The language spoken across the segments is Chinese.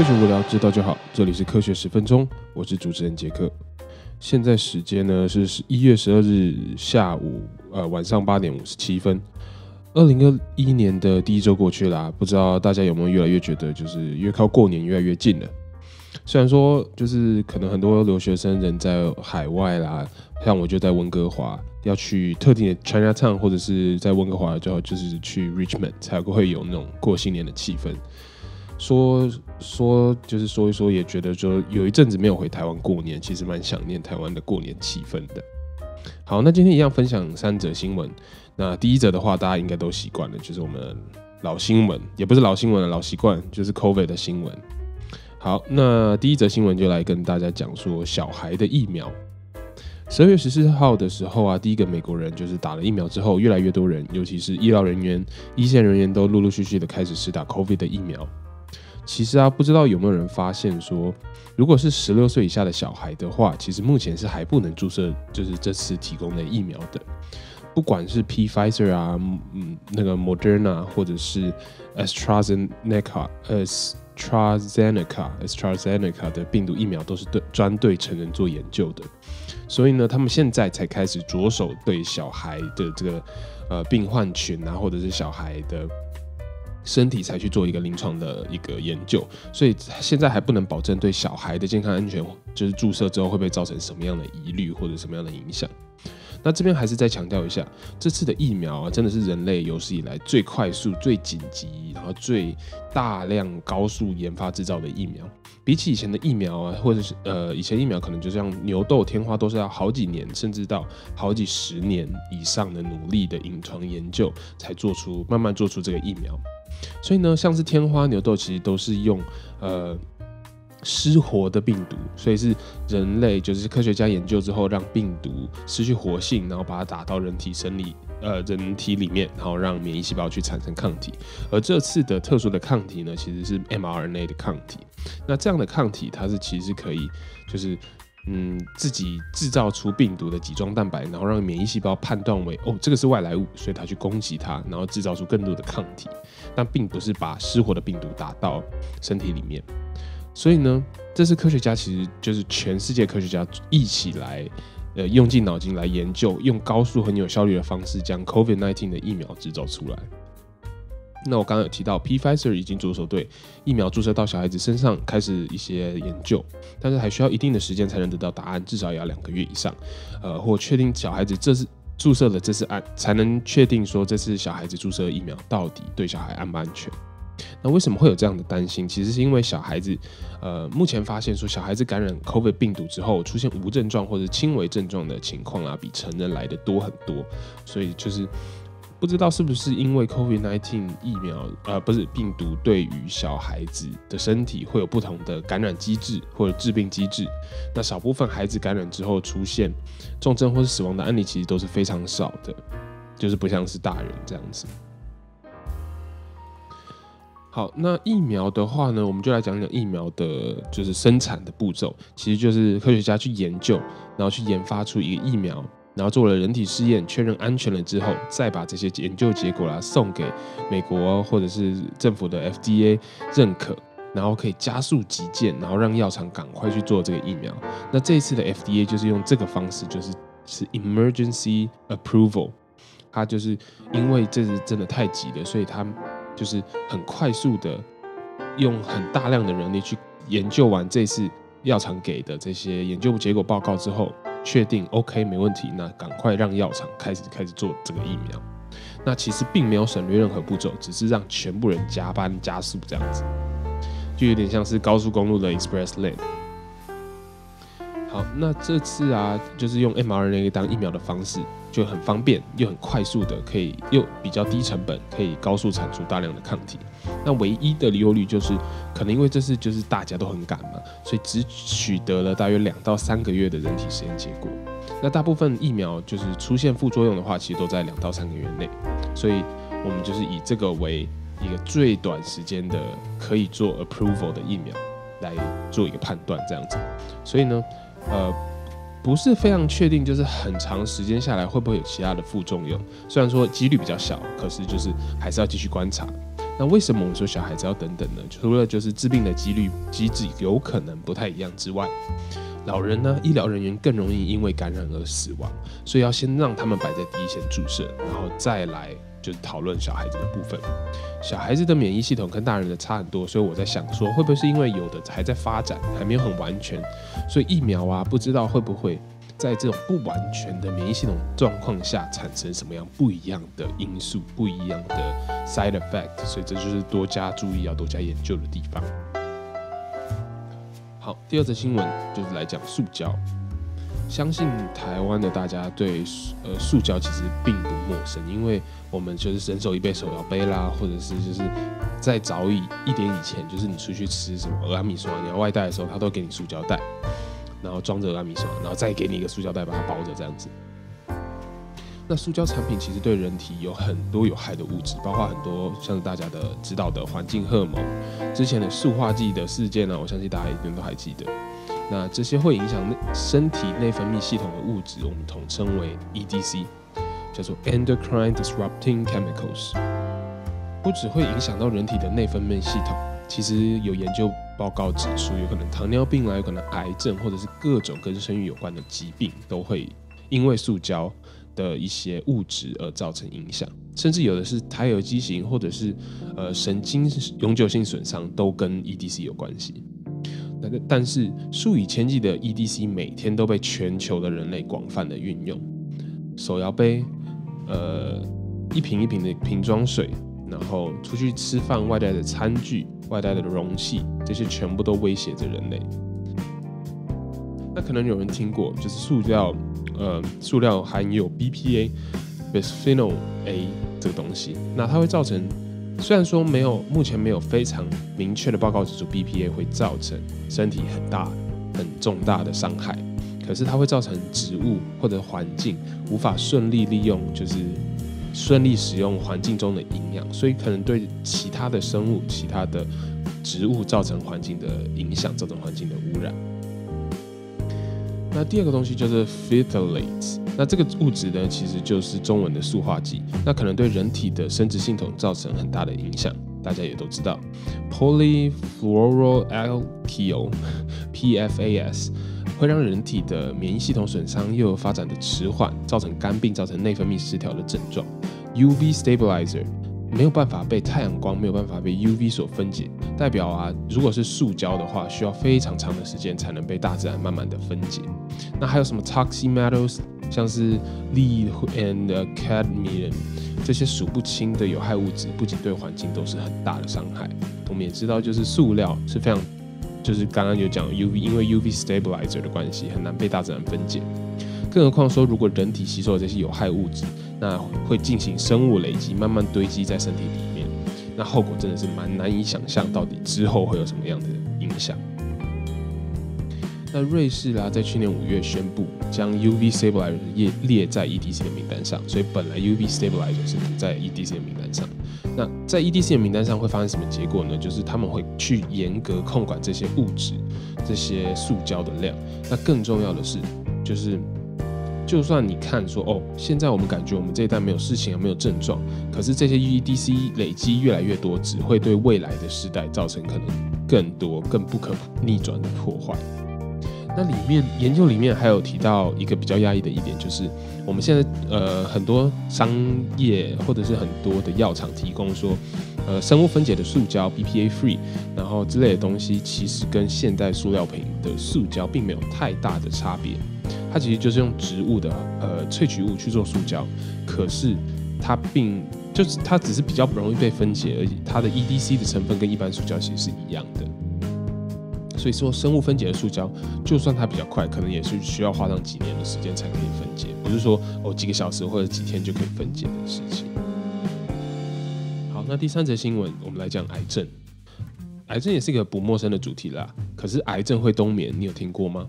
科学无聊，知道就好。这里是科学十分钟，我是主持人杰克。现在时间呢是十一月十二日下午，呃晚上八点五十七分。二零二一年的第一周过去啦，不知道大家有没有越来越觉得，就是越靠过年越来越近了。虽然说，就是可能很多留学生人在海外啦，像我就在温哥华，要去特定的 China Town，或者是在温哥华就要就是去 Richmond 才会有那种过新年的气氛。说说就是说一说，也觉得说有一阵子没有回台湾过年，其实蛮想念台湾的过年气氛的。好，那今天一样分享三则新闻。那第一则的话，大家应该都习惯了，就是我们老新闻，也不是老新闻了，老习惯，就是 COVID 的新闻。好，那第一则新闻就来跟大家讲说小孩的疫苗。十二月十四号的时候啊，第一个美国人就是打了疫苗之后，越来越多人，尤其是医疗人员、一线人员都陆陆续续的开始试打 COVID 的疫苗。其实啊，不知道有没有人发现说，如果是十六岁以下的小孩的话，其实目前是还不能注射，就是这次提供的疫苗的。不管是 P Pfizer 啊，嗯，那个 Moderna 或者是 AstraZeneca、AstraZeneca、AstraZeneca 的病毒疫苗，都是对专对成人做研究的。所以呢，他们现在才开始着手对小孩的这个呃病患群啊，或者是小孩的。身体才去做一个临床的一个研究，所以现在还不能保证对小孩的健康安全，就是注射之后会不会造成什么样的疑虑或者什么样的影响。那这边还是再强调一下，这次的疫苗啊，真的是人类有史以来最快速、最紧急，然后最大量、高速研发制造的疫苗。比起以前的疫苗啊，或者是呃，以前疫苗可能就像牛痘、天花，都是要好几年，甚至到好几十年以上的努力的临床研究，才做出慢慢做出这个疫苗。所以呢，像是天花、牛痘，其实都是用呃失活的病毒，所以是人类就是科学家研究之后，让病毒失去活性，然后把它打到人体生理呃人体里面，然后让免疫细胞去产生抗体。而这次的特殊的抗体呢，其实是 mRNA 的抗体。那这样的抗体，它是其实可以就是。嗯，自己制造出病毒的己状蛋白，然后让免疫细胞判断为哦，这个是外来物，所以它去攻击它，然后制造出更多的抗体，但并不是把失活的病毒打到身体里面。所以呢，这是科学家其实就是全世界科学家一起来，呃，用尽脑筋来研究，用高速很有效率的方式将 COVID-19 的疫苗制造出来。那我刚刚有提到，Pfizer 已经着手对疫苗注射到小孩子身上开始一些研究，但是还需要一定的时间才能得到答案，至少也要两个月以上，呃，或确定小孩子这次注射的这次安，才能确定说这次小孩子注射疫苗到底对小孩安不安全。那为什么会有这样的担心？其实是因为小孩子，呃，目前发现说小孩子感染 COVID 病毒之后出现无症状或者轻微症状的情况啊，比成人来的多很多，所以就是。不知道是不是因为 COVID-19 疫苗，呃，不是病毒对于小孩子的身体会有不同的感染机制或者致病机制。那少部分孩子感染之后出现重症或是死亡的案例，其实都是非常少的，就是不像是大人这样子。好，那疫苗的话呢，我们就来讲讲疫苗的，就是生产的步骤，其实就是科学家去研究，然后去研发出一个疫苗。然后做了人体试验，确认安全了之后，再把这些研究结果啦送给美国或者是政府的 FDA 认可，然后可以加速急件，然后让药厂赶快去做这个疫苗。那这一次的 FDA 就是用这个方式，就是是 emergency approval，它就是因为这是真的太急了，所以它就是很快速的用很大量的人力去研究完这次药厂给的这些研究结果报告之后。确定 OK 没问题，那赶快让药厂开始开始做这个疫苗。那其实并没有省略任何步骤，只是让全部人加班加速这样子，就有点像是高速公路的 Express Lane。好，那这次啊，就是用 mRNA 当疫苗的方式。就很方便又很快速的，可以又比较低成本，可以高速产出大量的抗体。那唯一的忧虑就是，可能因为这次就是大家都很赶嘛，所以只取得了大约两到三个月的人体实验结果。那大部分疫苗就是出现副作用的话，其实都在两到三个月内。所以我们就是以这个为一个最短时间的可以做 approval 的疫苗来做一个判断，这样子。所以呢，呃。不是非常确定，就是很长时间下来会不会有其他的副作用？虽然说几率比较小，可是就是还是要继续观察。那为什么我们说小孩子要等等呢？除了就是治病的几率机制有可能不太一样之外，老人呢，医疗人员更容易因为感染而死亡，所以要先让他们摆在第一线注射，然后再来就是讨论小孩子的部分。小孩子的免疫系统跟大人的差很多，所以我在想说，会不会是因为有的还在发展，还没有很完全，所以疫苗啊，不知道会不会在这种不完全的免疫系统状况下产生什么样不一样的因素、不一样的 side effect，所以这就是多加注意、要多加研究的地方。好，第二则新闻就是来讲塑胶。相信台湾的大家对呃塑胶其实并不陌生，因为我们就是人手一杯手摇杯啦，或者是就是在早已一点以前，就是你出去吃什么阿米刷，你要外带的时候，他都给你塑胶袋，然后装着阿米刷，然后再给你一个塑胶袋把它包着这样子。那塑胶产品其实对人体有很多有害的物质，包括很多像是大家的知道的环境荷尔蒙，之前的塑化剂的事件呢，我相信大家一定都还记得。那这些会影响身体内分泌系统的物质，我们统称为 EDC，叫做 Endocrine Disrupting Chemicals。不只会影响到人体的内分泌系统，其实有研究报告指出，有可能糖尿病啦，有可能癌症，或者是各种跟生育有关的疾病，都会因为塑胶。的一些物质而造成影响，甚至有的是胎儿畸形，或者是呃神经永久性损伤，都跟 EDC 有关系。那个但是数以千计的 EDC 每天都被全球的人类广泛的运用，手摇杯，呃一瓶一瓶的瓶装水，然后出去吃饭外带的餐具、外带的容器，这些全部都威胁着人类。那可能有人听过，就是塑料。呃，塑料含有 BPA，bisphenol A 这个东西，那它会造成，虽然说没有目前没有非常明确的报告指出 BPA 会造成身体很大很重大的伤害，可是它会造成植物或者环境无法顺利利用，就是顺利使用环境中的营养，所以可能对其他的生物、其他的植物造成环境的影响，造成环境的污染。那第二个东西就是 phthalates，那这个物质呢，其实就是中文的塑化剂，那可能对人体的生殖系统造成很大的影响。大家也都知道，polyfluoroalkyl（PFAS） 会让人体的免疫系统损伤，又发展的迟缓，造成肝病，造成内分泌失调的症状。UV stabilizer。没有办法被太阳光，没有办法被 UV 所分解，代表啊，如果是塑胶的话，需要非常长的时间才能被大自然慢慢的分解。那还有什么 toxic metals，像是 lead and cadmium 这些数不清的有害物质，不仅对环境都是很大的伤害。我们也知道，就是塑料是非常，就是刚刚有讲 UV，因为 UV stabilizer 的关系，很难被大自然分解。更何况说，如果人体吸收了这些有害物质，那会进行生物累积，慢慢堆积在身体里面，那后果真的是蛮难以想象，到底之后会有什么样的影响。那瑞士啦，在去年五月宣布将 UV stabilizer 列列在 EDC 的名单上，所以本来 UV stabilizer 是不在 EDC 的名单上。那在 EDC 的名单上会发生什么结果呢？就是他们会去严格控管这些物质、这些塑胶的量。那更重要的是，就是。就算你看说哦，现在我们感觉我们这一代没有事情，没有症状，可是这些 EDC 累积越来越多，只会对未来的时代造成可能更多、更不可逆转的破坏。那里面研究里面还有提到一个比较压抑的一点，就是我们现在呃很多商业或者是很多的药厂提供说，呃生物分解的塑胶 BPA free，然后之类的东西，其实跟现代塑料瓶的塑胶并没有太大的差别。它其实就是用植物的呃萃取物去做塑胶，可是它并就是它只是比较不容易被分解而已。它的 EDC 的成分跟一般塑胶其实是一样的。所以说，生物分解的塑胶，就算它比较快，可能也是需要花上几年的时间才可以分解，不是说哦几个小时或者几天就可以分解的事情。好，那第三则新闻，我们来讲癌症。癌症也是一个不陌生的主题啦。可是癌症会冬眠，你有听过吗？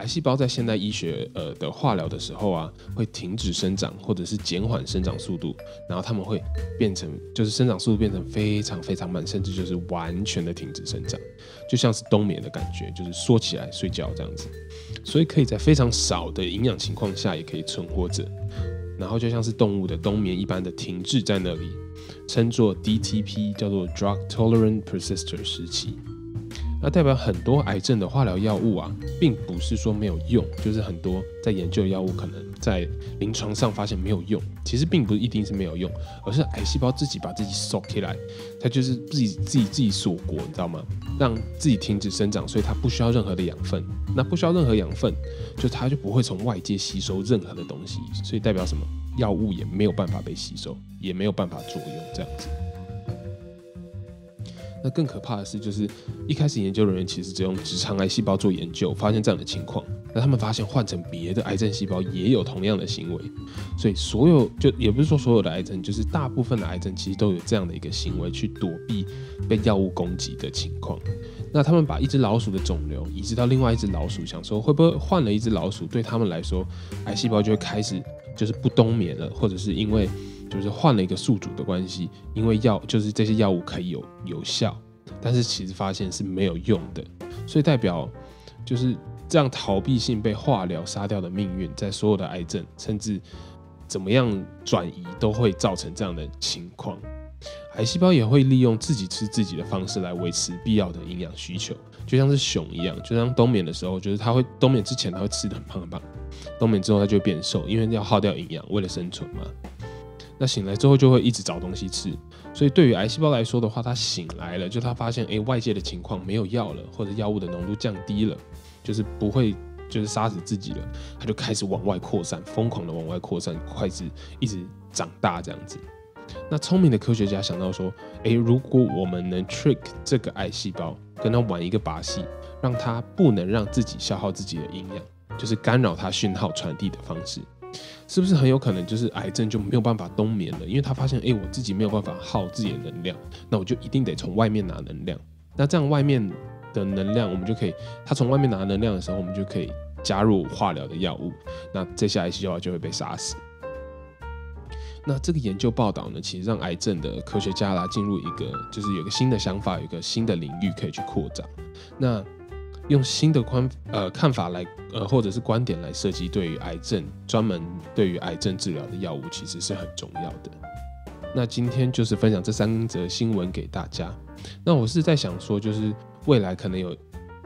癌细胞在现代医学呃的化疗的时候啊，会停止生长或者是减缓生长速度，然后他们会变成就是生长速度变成非常非常慢，甚至就是完全的停止生长，就像是冬眠的感觉，就是缩起来睡觉这样子。所以可以在非常少的营养情况下也可以存活着，然后就像是动物的冬眠一般的停滞在那里。称作 DTP，叫做 Drug Tolerant Persister 时期。那代表很多癌症的化疗药物啊，并不是说没有用，就是很多在研究的药物可能在临床上发现没有用，其实并不是一定是没有用，而是癌细胞自己把自己锁起来，它就是自己自己自己锁国，你知道吗？让自己停止生长，所以它不需要任何的养分。那不需要任何养分，就它就不会从外界吸收任何的东西，所以代表什么？药物也没有办法被吸收，也没有办法作用，这样子。那更可怕的是，就是一开始研究人员其实只用直肠癌细胞做研究，发现这样的情况。那他们发现换成别的癌症细胞也有同样的行为，所以所有就也不是说所有的癌症，就是大部分的癌症其实都有这样的一个行为，去躲避被药物攻击的情况。那他们把一只老鼠的肿瘤移植到另外一只老鼠，想说会不会换了一只老鼠，对他们来说，癌细胞就会开始就是不冬眠了，或者是因为。就是换了一个宿主的关系，因为药就是这些药物可以有有效，但是其实发现是没有用的，所以代表就是这样逃避性被化疗杀掉的命运，在所有的癌症甚至怎么样转移都会造成这样的情况。癌细胞也会利用自己吃自己的方式来维持必要的营养需求，就像是熊一样，就像冬眠的时候，就是它会冬眠之前它会吃的很胖很胖，冬眠之后它就会变瘦，因为要耗掉营养，为了生存嘛。那醒来之后就会一直找东西吃，所以对于癌细胞来说的话，它醒来了，就它发现，哎，外界的情况没有药了，或者药物的浓度降低了，就是不会，就是杀死自己了，它就开始往外扩散，疯狂的往外扩散，开始一直长大这样子。那聪明的科学家想到说，哎，如果我们能 trick 这个癌细胞，跟它玩一个把戏，让它不能让自己消耗自己的营养，就是干扰它讯号传递的方式。是不是很有可能就是癌症就没有办法冬眠了？因为他发现，哎，我自己没有办法耗自己的能量，那我就一定得从外面拿能量。那这样外面的能量，我们就可以，他从外面拿能量的时候，我们就可以加入化疗的药物，那这下癌细胞就会被杀死。那这个研究报道呢，其实让癌症的科学家啦进入一个，就是有个新的想法，有个新的领域可以去扩展。那用新的观呃看法来呃或者是观点来设计对于癌症专门对于癌症治疗的药物，其实是很重要的。那今天就是分享这三则新闻给大家。那我是在想说，就是未来可能有。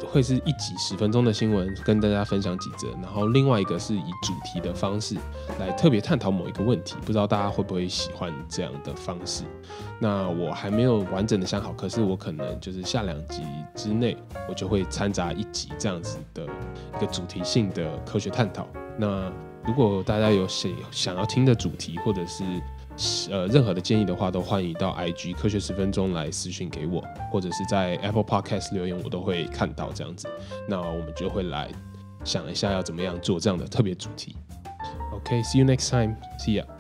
会是一集十分钟的新闻，跟大家分享几则，然后另外一个是以主题的方式来特别探讨某一个问题，不知道大家会不会喜欢这样的方式？那我还没有完整的想好，可是我可能就是下两集之内，我就会掺杂一集这样子的一个主题性的科学探讨。那如果大家有想想要听的主题，或者是呃，任何的建议的话，都欢迎到 IG 科学十分钟来私信给我，或者是在 Apple Podcast 留言，我都会看到这样子。那我们就会来想一下要怎么样做这样的特别主题。OK，see you next time，see ya。